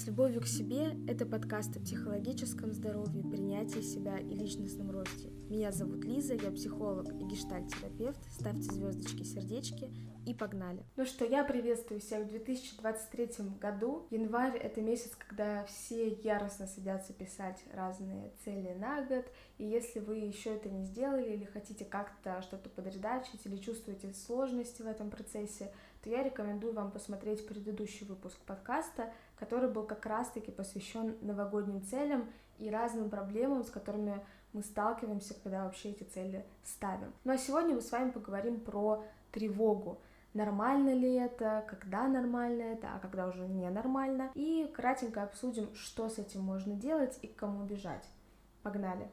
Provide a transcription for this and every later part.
С любовью к себе – это подкаст о психологическом здоровье, принятии себя и личностном росте. Меня зовут Лиза, я психолог и гештальт-терапевт. Ставьте звездочки, сердечки и погнали. Ну что, я приветствую всех в 2023 году. Январь — это месяц, когда все яростно садятся писать разные цели на год. И если вы еще это не сделали или хотите как-то что-то подредачить или чувствуете сложности в этом процессе, то я рекомендую вам посмотреть предыдущий выпуск подкаста, который был как раз-таки посвящен новогодним целям и разным проблемам, с которыми мы сталкиваемся, когда вообще эти цели ставим. Ну а сегодня мы с вами поговорим про тревогу. Нормально ли это, когда нормально это, а когда уже ненормально. И кратенько обсудим, что с этим можно делать и к кому бежать. Погнали!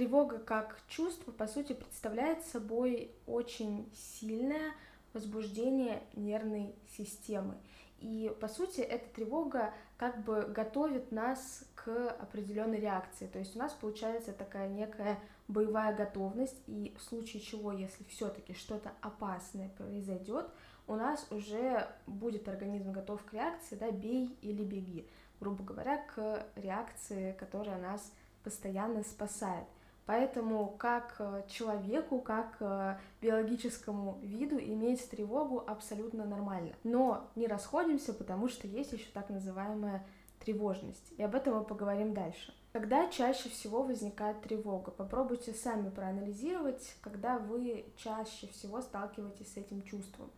Тревога как чувство, по сути, представляет собой очень сильное возбуждение нервной системы. И, по сути, эта тревога как бы готовит нас к определенной реакции. То есть у нас получается такая некая боевая готовность, и в случае чего, если все-таки что-то опасное произойдет, у нас уже будет организм готов к реакции, да, бей или беги, грубо говоря, к реакции, которая нас постоянно спасает. Поэтому как э, человеку, как э, биологическому виду иметь тревогу абсолютно нормально. Но не расходимся, потому что есть еще так называемая тревожность. И об этом мы поговорим дальше. Когда чаще всего возникает тревога? Попробуйте сами проанализировать, когда вы чаще всего сталкиваетесь с этим чувством.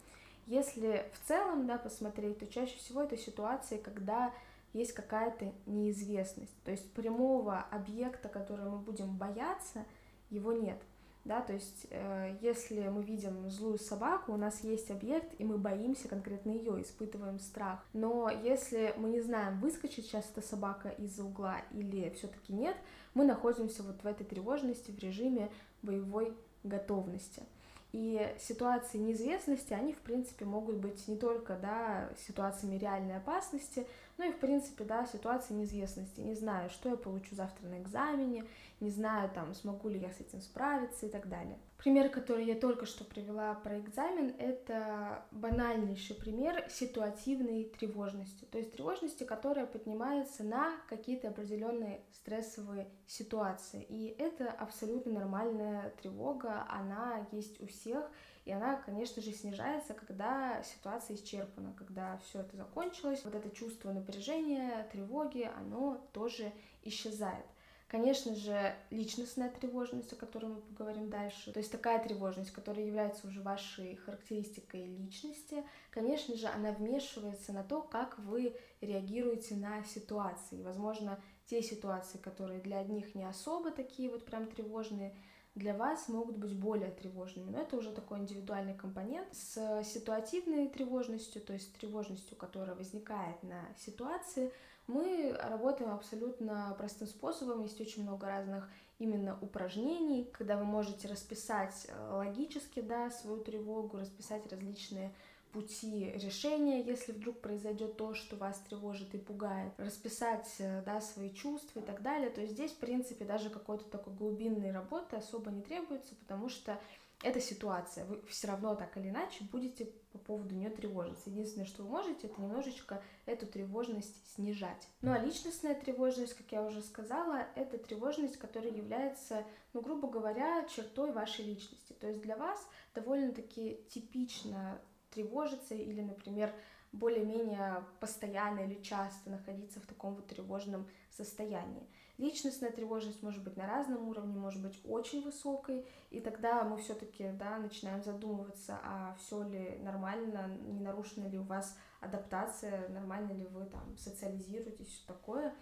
Если в целом да, посмотреть, то чаще всего это ситуации, когда есть какая-то неизвестность. То есть прямого объекта, который мы будем бояться, его нет. Да, то есть, э, если мы видим злую собаку, у нас есть объект, и мы боимся конкретно ее, испытываем страх. Но если мы не знаем, выскочит сейчас эта собака из-за угла или все-таки нет, мы находимся вот в этой тревожности, в режиме боевой готовности. И ситуации неизвестности, они, в принципе, могут быть не только, да, ситуациями реальной опасности, но и, в принципе, да, ситуации неизвестности. Не знаю, что я получу завтра на экзамене, не знаю, там, смогу ли я с этим справиться и так далее. Пример, который я только что привела про экзамен, это банальнейший пример ситуативной тревожности. То есть тревожности, которая поднимается на какие-то определенные стрессовые ситуации. И это абсолютно нормальная тревога, она есть у всех, и она, конечно же, снижается, когда ситуация исчерпана, когда все это закончилось. Вот это чувство напряжения, тревоги, оно тоже исчезает. Конечно же, личностная тревожность, о которой мы поговорим дальше, то есть такая тревожность, которая является уже вашей характеристикой личности, конечно же, она вмешивается на то, как вы реагируете на ситуации. Возможно, те ситуации, которые для одних не особо такие вот прям тревожные, для вас могут быть более тревожными. Но это уже такой индивидуальный компонент. С ситуативной тревожностью, то есть тревожностью, которая возникает на ситуации, мы работаем абсолютно простым способом. Есть очень много разных именно упражнений, когда вы можете расписать э, логически да, свою тревогу, расписать различные пути решения, если вдруг произойдет то, что вас тревожит и пугает, расписать э, да, свои чувства и так далее. То здесь, в принципе, даже какой-то такой глубинной работы особо не требуется, потому что это ситуация. Вы все равно так или иначе будете по поводу нее тревожиться. Единственное, что вы можете, это немножечко эту тревожность снижать. Ну а личностная тревожность, как я уже сказала, это тревожность, которая является, ну, грубо говоря, чертой вашей личности. То есть для вас довольно-таки типично тревожиться или, например, более-менее постоянно или часто находиться в таком вот тревожном состоянии. Личностная тревожность может быть на разном уровне, может быть очень высокой, и тогда мы все-таки да, начинаем задумываться, а все ли нормально, не нарушена ли у вас адаптация, нормально ли вы там социализируетесь, все такое.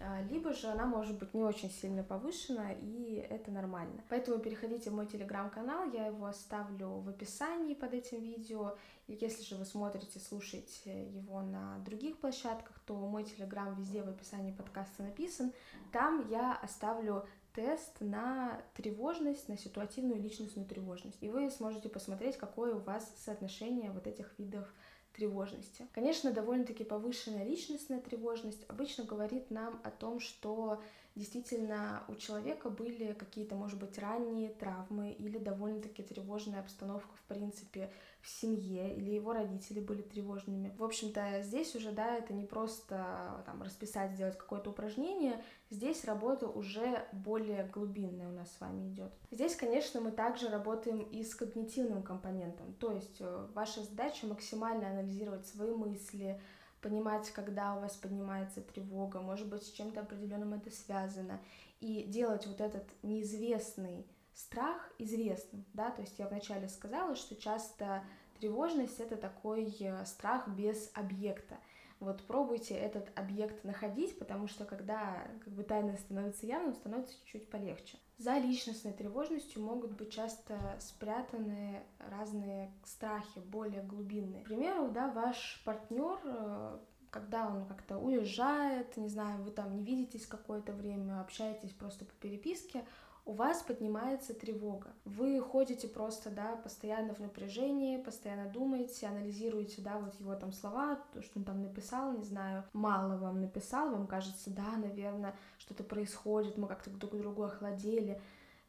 А, либо же она может быть не очень сильно повышена, и это нормально. Поэтому переходите в мой телеграм-канал, я его оставлю в описании под этим видео. И если же вы смотрите, слушаете его на других площадках, то мой телеграм везде в описании подкаста написан. Там я оставлю тест на тревожность, на ситуативную личностную тревожность. И вы сможете посмотреть, какое у вас соотношение вот этих видов тревожности. Конечно, довольно-таки повышенная личностная тревожность обычно говорит нам о том, что действительно у человека были какие-то, может быть, ранние травмы или довольно-таки тревожная обстановка, в принципе, в семье или его родители были тревожными. В общем-то, здесь уже, да, это не просто там расписать, сделать какое-то упражнение, здесь работа уже более глубинная у нас с вами идет. Здесь, конечно, мы также работаем и с когнитивным компонентом, то есть э, ваша задача максимально анализировать свои мысли, понимать, когда у вас поднимается тревога, может быть, с чем-то определенным это связано, и делать вот этот неизвестный страх известным, да, то есть я вначале сказала, что часто тревожность это такой э, страх без объекта. Вот пробуйте этот объект находить, потому что когда как бы тайна становится явным, становится чуть-чуть полегче. За личностной тревожностью могут быть часто спрятаны разные страхи, более глубинные. К примеру, да, ваш партнер э, когда он как-то уезжает, не знаю, вы там не видитесь какое-то время, общаетесь просто по переписке, у вас поднимается тревога. Вы ходите просто, да, постоянно в напряжении, постоянно думаете, анализируете, да, вот его там слова, то, что он там написал, не знаю, мало вам написал, вам кажется, да, наверное, что-то происходит, мы как-то друг к другу охладели,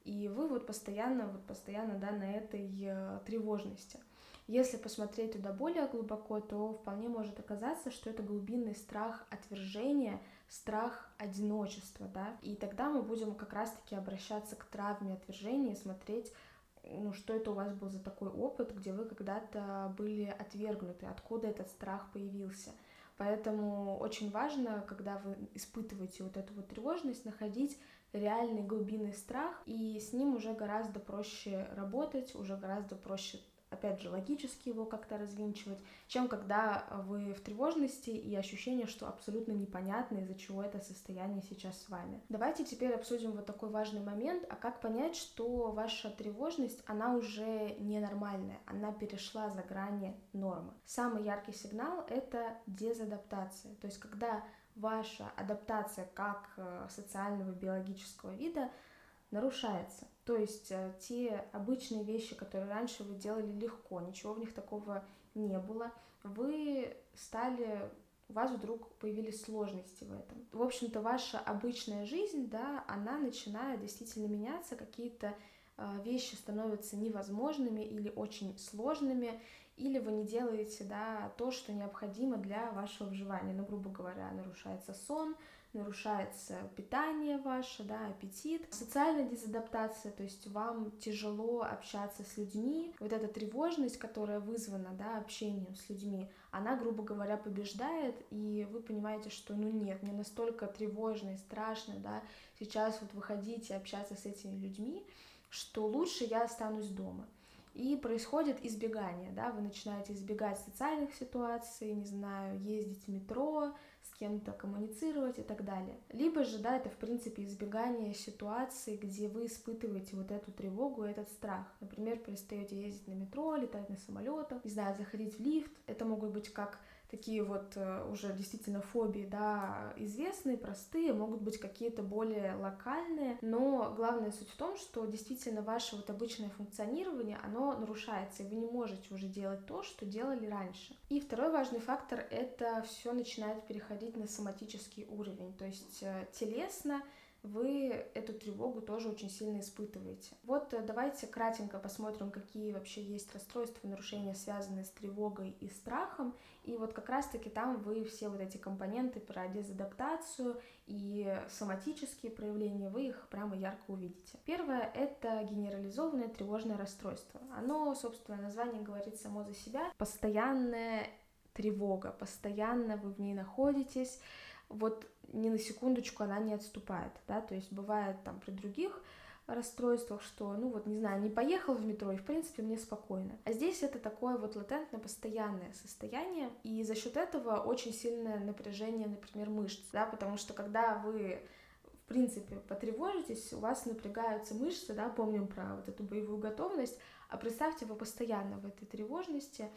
и вы вот постоянно, вот постоянно, да, на этой э, тревожности. Если посмотреть туда более глубоко, то вполне может оказаться, что это глубинный страх отвержения, страх одиночества, да, и тогда мы будем как раз-таки обращаться к травме отвержения и смотреть, ну, что это у вас был за такой опыт, где вы когда-то были отвергнуты, откуда этот страх появился. Поэтому очень важно, когда вы испытываете вот эту вот тревожность, находить реальный глубинный страх, и с ним уже гораздо проще работать, уже гораздо проще опять же, логически его как-то развинчивать, чем когда вы в тревожности и ощущение, что абсолютно непонятно, из-за чего это состояние сейчас с вами. Давайте теперь обсудим вот такой важный момент, а как понять, что ваша тревожность, она уже ненормальная, она перешла за грани нормы. Самый яркий сигнал — это дезадаптация, то есть когда ваша адаптация как э, социального биологического вида нарушается. То есть э, те обычные вещи, которые раньше вы делали легко, ничего в них такого не было, вы стали у вас вдруг появились сложности в этом. В общем-то, ваша обычная жизнь, да, она начинает действительно меняться, какие-то э, вещи становятся невозможными или очень сложными, или вы не делаете, да, то, что необходимо для вашего выживания. Ну, грубо говоря, нарушается сон, нарушается питание ваше, да, аппетит. Социальная дезадаптация, то есть вам тяжело общаться с людьми. Вот эта тревожность, которая вызвана, да, общением с людьми, она, грубо говоря, побеждает, и вы понимаете, что, ну нет, мне настолько тревожно и страшно, да, сейчас вот выходить и общаться с этими людьми, что лучше я останусь дома. И происходит избегание, да, вы начинаете избегать социальных ситуаций, не знаю, ездить в метро, кем-то коммуницировать и так далее. Либо же, да, это в принципе избегание ситуаций, где вы испытываете вот эту тревогу, этот страх. Например, перестаете ездить на метро, летать на самолетах, не знаю, заходить в лифт. Это могут быть как такие вот э, уже действительно фобии, да, известные, простые, могут быть какие-то более локальные, но главная суть в том, что действительно ваше вот обычное функционирование, оно нарушается, и вы не можете уже делать то, что делали раньше. И второй важный фактор — это все начинает переходить на соматический уровень, то есть э, телесно вы эту тревогу тоже очень сильно испытываете. Вот э, давайте кратенько посмотрим, какие вообще есть расстройства нарушения, связанные с тревогой и страхом. И вот как раз-таки там вы все вот эти компоненты про дезадаптацию и соматические проявления, вы их прямо ярко увидите. Первое — это генерализованное тревожное расстройство. Оно, собственно, название говорит само за себя. Постоянная тревога, постоянно вы в ней находитесь, вот ни на секундочку она не отступает, да, то есть бывает там при других расстройствах, что, ну вот, не знаю, не поехал в метро, и, в принципе, мне спокойно. А здесь это такое вот латентное, постоянное состояние, и за счет этого очень сильное напряжение, например, мышц, да, потому что когда вы в принципе, потревожитесь, у вас напрягаются мышцы, да, помним про вот эту боевую готовность, а представьте, вы постоянно в этой тревожности,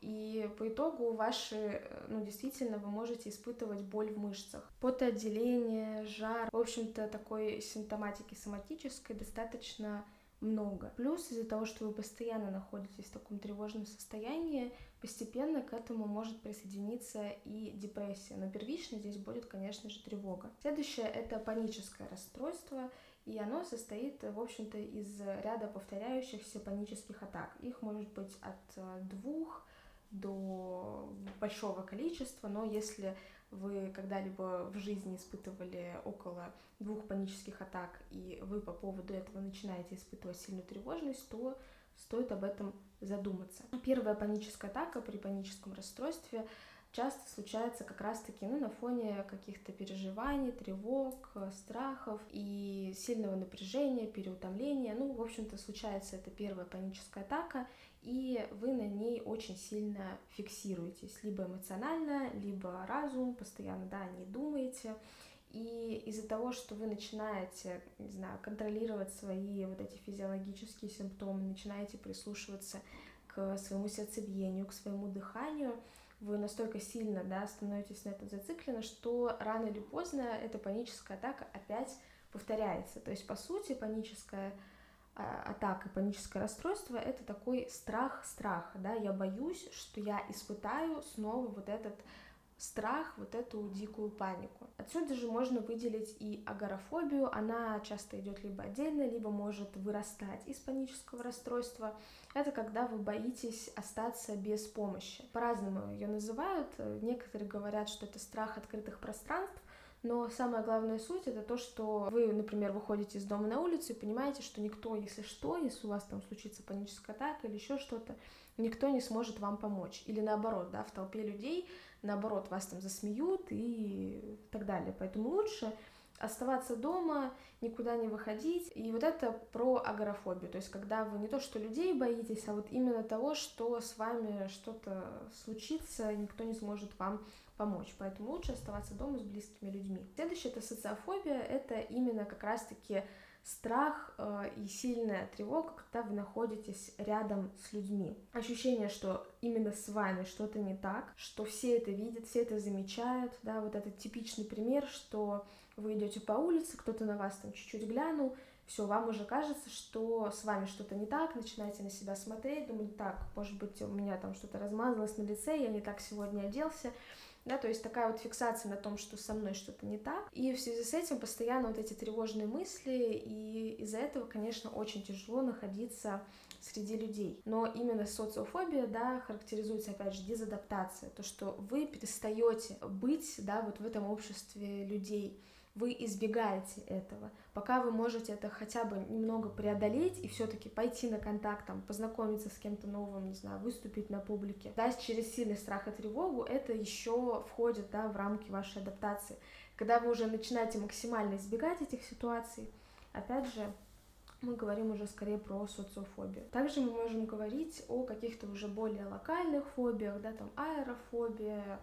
и по итогу ваши, ну, действительно, вы можете испытывать боль в мышцах. Потоотделение, жар, в общем-то, такой симптоматики соматической достаточно много. Плюс из-за того, что вы постоянно находитесь в таком тревожном состоянии, постепенно к этому может присоединиться и депрессия. Но первично здесь будет, конечно же, тревога. Следующее — это паническое расстройство. и оно состоит, в общем-то, из ряда повторяющихся панических атак. Их может быть от э, двух до большого количества, но если вы когда-либо в жизни испытывали около двух панических атак, и вы по поводу этого начинаете испытывать сильную тревожность, то стоит об этом задуматься. Первая паническая атака при паническом расстройстве часто случается как раз-таки ну, на фоне каких-то переживаний, тревог, страхов и сильного напряжения, переутомления. Ну, в общем-то, случается эта первая паническая атака, и вы на ней очень сильно фиксируетесь, либо эмоционально, либо разум, постоянно, да, не думаете. И из-за того, что вы начинаете, не знаю, контролировать свои вот эти физиологические симптомы, начинаете прислушиваться к своему сердцебиению, к своему дыханию, вы настолько сильно да, становитесь на этом зациклены, что рано или поздно эта паническая атака опять повторяется. То есть, по сути, паническая атака, паническое расстройство — это такой страх страха, да, я боюсь, что я испытаю снова вот этот страх, вот эту дикую панику. Отсюда же можно выделить и агорафобию, она часто идет либо отдельно, либо может вырастать из панического расстройства. Это когда вы боитесь остаться без помощи. По-разному ее называют. Некоторые говорят, что это страх открытых пространств, но самая главная суть это то, что вы, например, выходите из дома на улицу и понимаете, что никто, если что, если у вас там случится паническая атака или еще что-то, никто не сможет вам помочь. Или наоборот, да, в толпе людей, наоборот, вас там засмеют и так далее. Поэтому лучше оставаться дома, никуда не выходить. И вот это про агорафобию, то есть когда вы не то что людей боитесь, а вот именно того, что с вами что-то случится, никто не сможет вам помочь. Поэтому лучше оставаться дома с близкими людьми. Следующее это социофобия, это именно как раз-таки страх э, и сильная тревога, когда вы находитесь рядом с людьми. Ощущение, что именно с вами что-то не так, что все это видят, все это замечают, да, вот этот типичный пример, что вы идете по улице, кто-то на вас там чуть-чуть глянул, все, вам уже кажется, что с вами что-то не так, начинаете на себя смотреть, думаете, так, может быть, у меня там что-то размазалось на лице, я не так сегодня оделся, да, то есть такая вот фиксация на том, что со мной что-то не так, и в связи с этим постоянно вот эти тревожные мысли, и из-за этого, конечно, очень тяжело находиться среди людей. Но именно социофобия, да, характеризуется, опять же, дезадаптация, то, что вы перестаете быть, да, вот в этом обществе людей, вы избегаете этого. Пока вы можете это хотя бы немного преодолеть и все-таки пойти на контакт, там, познакомиться с кем-то новым, не знаю, выступить на публике, да, через сильный страх и тревогу, это еще входит, да, в рамки вашей адаптации. Когда вы уже начинаете максимально избегать этих ситуаций, опять же, мы говорим уже скорее про социофобию. Также мы можем говорить о каких-то уже более локальных фобиях, да, там аэрофобия,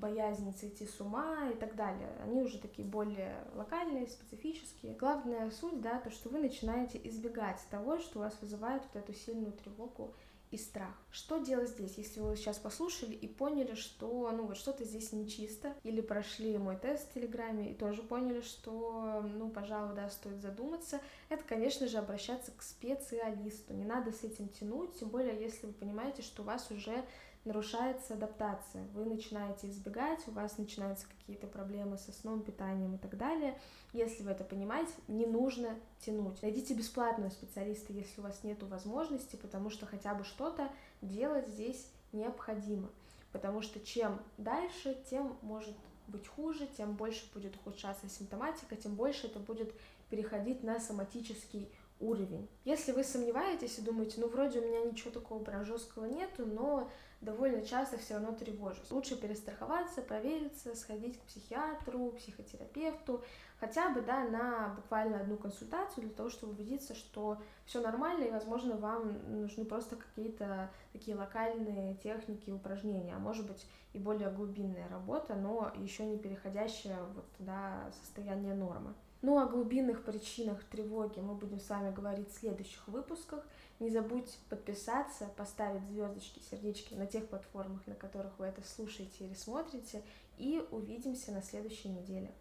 боязнь сойти с ума и так далее. Они уже такие более локальные, специфические. Главная суть, да, то, что вы начинаете избегать того, что у вас вызывает вот эту сильную тревогу и страх. Что делать здесь, если вы сейчас послушали и поняли, что ну вот что-то здесь нечисто, или прошли мой тест в Телеграме и тоже поняли, что, ну, пожалуй, да, стоит задуматься, это, конечно же, обращаться к специалисту. Не надо с этим тянуть, тем более, если вы понимаете, что у вас уже нарушается адаптация, вы начинаете избегать, у вас начинаются какие-то проблемы со сном, питанием и так далее. Если вы это понимаете, не нужно тянуть. Найдите бесплатного специалиста, если у вас нет возможности, потому что хотя бы что-то делать здесь необходимо. Потому что чем дальше, тем может быть хуже, тем больше будет ухудшаться симптоматика, тем больше это будет переходить на соматический уровень. Если вы сомневаетесь и думаете, ну вроде у меня ничего такого прям жесткого нету, но довольно часто все равно тревожусь. Лучше перестраховаться, провериться, сходить к психиатру, психотерапевту, хотя бы, да, на буквально одну консультацию для того, чтобы убедиться, что все нормально и, возможно, вам нужны просто какие-то такие локальные техники, упражнения, а может быть и более глубинная работа, но еще не переходящая вот, да, состояние нормы. Ну, о глубинных причинах тревоги мы будем с вами говорить в следующих выпусках. Не забудьте подписаться, поставить звездочки, сердечки на тех платформах, на которых вы это слушаете или смотрите. И увидимся на следующей неделе.